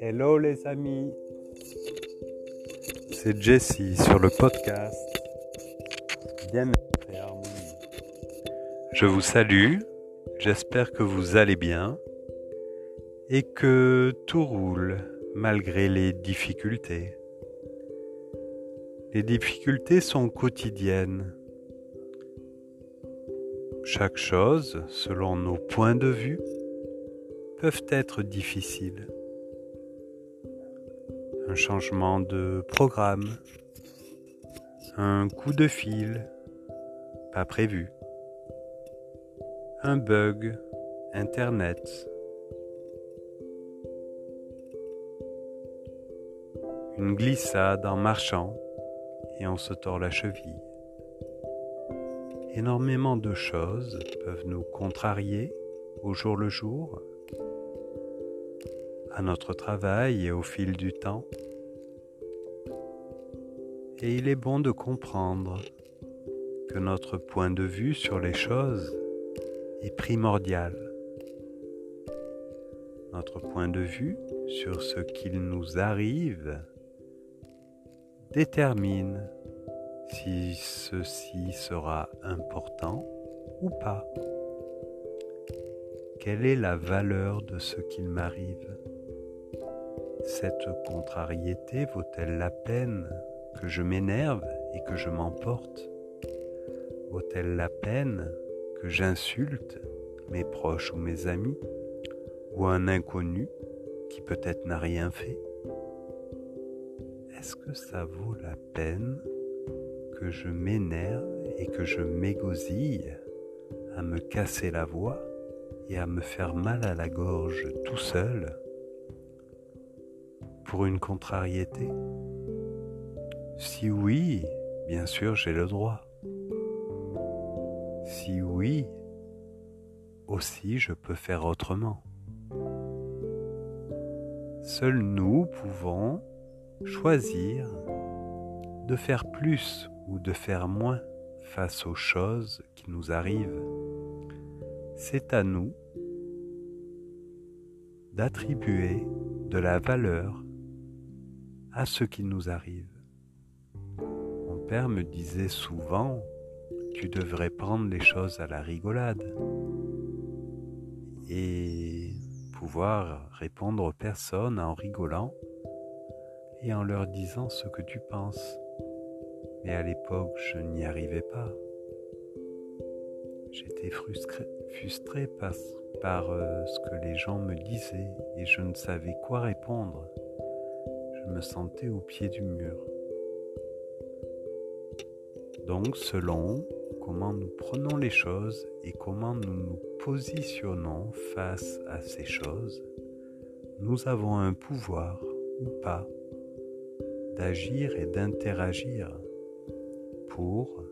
Hello les amis, c'est Jessie sur le podcast Bien-être et harmonie. Je vous salue, j'espère que vous allez bien et que tout roule malgré les difficultés. Les difficultés sont quotidiennes. Chaque chose, selon nos points de vue, peuvent être difficiles. Un changement de programme, un coup de fil pas prévu, un bug Internet, une glissade en marchant et on se tord la cheville. Énormément de choses peuvent nous contrarier au jour le jour à notre travail et au fil du temps. Et il est bon de comprendre que notre point de vue sur les choses est primordial. Notre point de vue sur ce qu'il nous arrive détermine si ceci sera important ou pas. Quelle est la valeur de ce qu'il m'arrive? Cette contrariété vaut-elle la peine que je m'énerve et que je m'emporte? Vaut-elle la peine que j'insulte mes proches ou mes amis? Ou un inconnu qui peut-être n'a rien fait? Est-ce que ça vaut la peine je m'énerve et que je m'égosille à me casser la voix et à me faire mal à la gorge tout seul pour une contrariété? Si oui, bien sûr, j'ai le droit. Si oui, aussi je peux faire autrement. Seuls nous pouvons choisir de faire plus ou de faire moins face aux choses qui nous arrivent. C'est à nous d'attribuer de la valeur à ce qui nous arrive. Mon père me disait souvent, tu devrais prendre les choses à la rigolade et pouvoir répondre aux personnes en rigolant et en leur disant ce que tu penses. Mais à l'époque, je n'y arrivais pas. J'étais frustré, par euh, ce que les gens me disaient et je ne savais quoi répondre je me sentais au pied du mur. Donc selon comment nous prenons les choses et comment nous nous positionnons face à ces choses, nous avons un pouvoir ou pas d'agir et d'interagir pour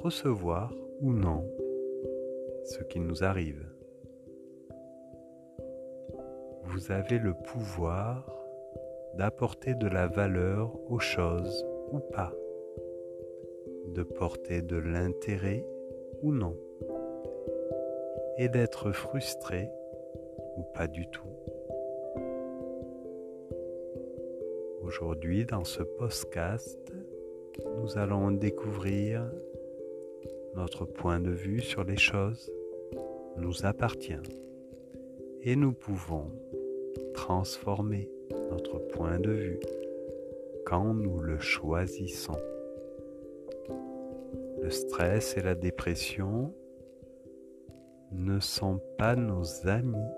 recevoir ou non ce qui nous arrive. Vous avez le pouvoir d'apporter de la valeur aux choses ou pas, de porter de l'intérêt ou non, et d'être frustré ou pas du tout. Aujourd'hui, dans ce podcast, nous allons découvrir notre point de vue sur les choses nous appartient et nous pouvons transformer notre point de vue quand nous le choisissons. Le stress et la dépression ne sont pas nos amis.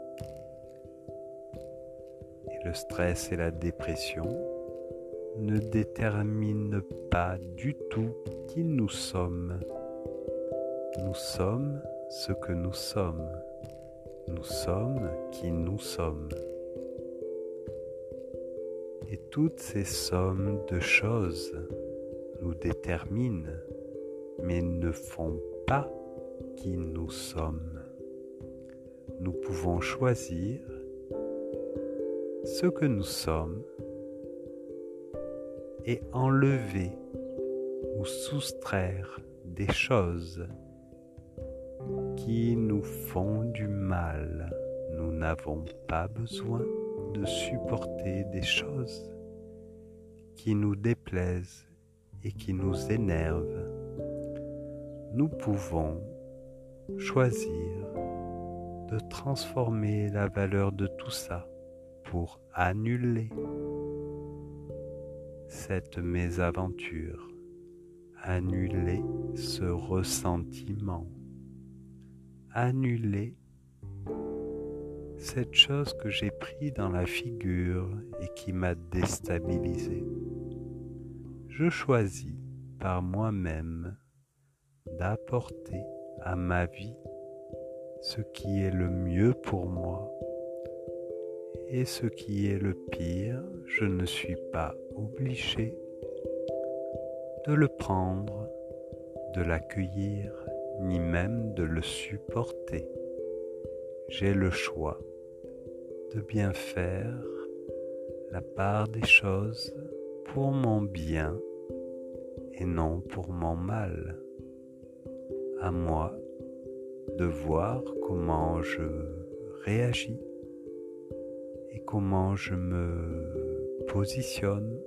Et le stress et la dépression ne déterminent pas du tout qui nous sommes. Nous sommes ce que nous sommes. Nous sommes qui nous sommes. Et toutes ces sommes de choses nous déterminent, mais ne font pas qui nous sommes. Nous pouvons choisir ce que nous sommes et enlever ou soustraire des choses qui nous font du mal. Nous n'avons pas besoin de supporter des choses qui nous déplaisent et qui nous énervent. Nous pouvons choisir de transformer la valeur de tout ça pour annuler cette mésaventure, annuler ce ressentiment, annuler cette chose que j'ai pris dans la figure et qui m'a déstabilisé. Je choisis par moi-même d'apporter à ma vie ce qui est le mieux pour moi et ce qui est le pire, je ne suis pas obligé de le prendre, de l'accueillir, ni même de le supporter. J'ai le choix de bien faire la part des choses pour mon bien et non pour mon mal. À moi de voir comment je réagis et comment je me positionne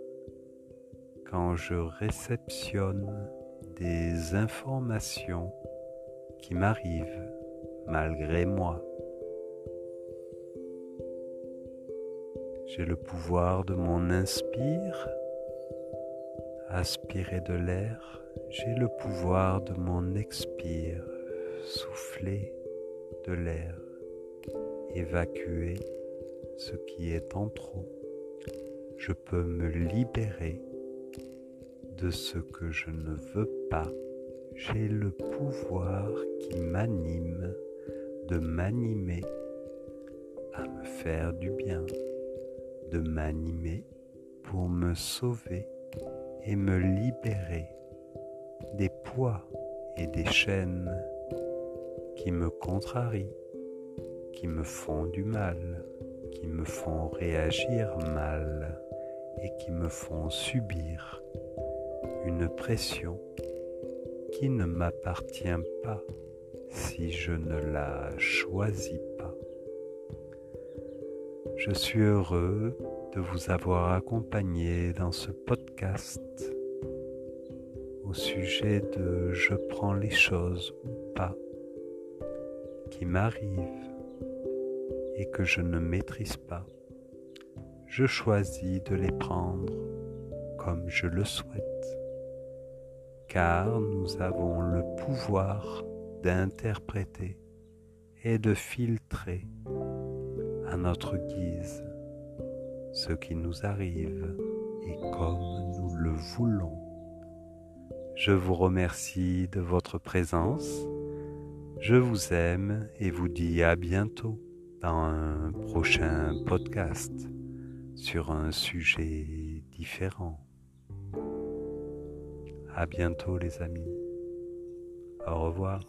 quand je réceptionne des informations qui m'arrivent malgré moi. J'ai le pouvoir de mon inspire, aspirer de l'air. J'ai le pouvoir de mon expire, souffler de l'air, évacuer ce qui est en trop. Je peux me libérer de ce que je ne veux pas. J'ai le pouvoir qui m'anime de m'animer à me faire du bien de m'animer pour me sauver et me libérer des poids et des chaînes qui me contrarient, qui me font du mal, qui me font réagir mal et qui me font subir une pression qui ne m'appartient pas si je ne la choisis pas. Je suis heureux de vous avoir accompagné dans ce podcast au sujet de je prends les choses ou pas qui m'arrivent et que je ne maîtrise pas. Je choisis de les prendre comme je le souhaite, car nous avons le pouvoir d'interpréter et de filtrer à notre guise ce qui nous arrive et comme nous le voulons. Je vous remercie de votre présence. Je vous aime et vous dis à bientôt dans un prochain podcast sur un sujet différent. À bientôt les amis. Au revoir.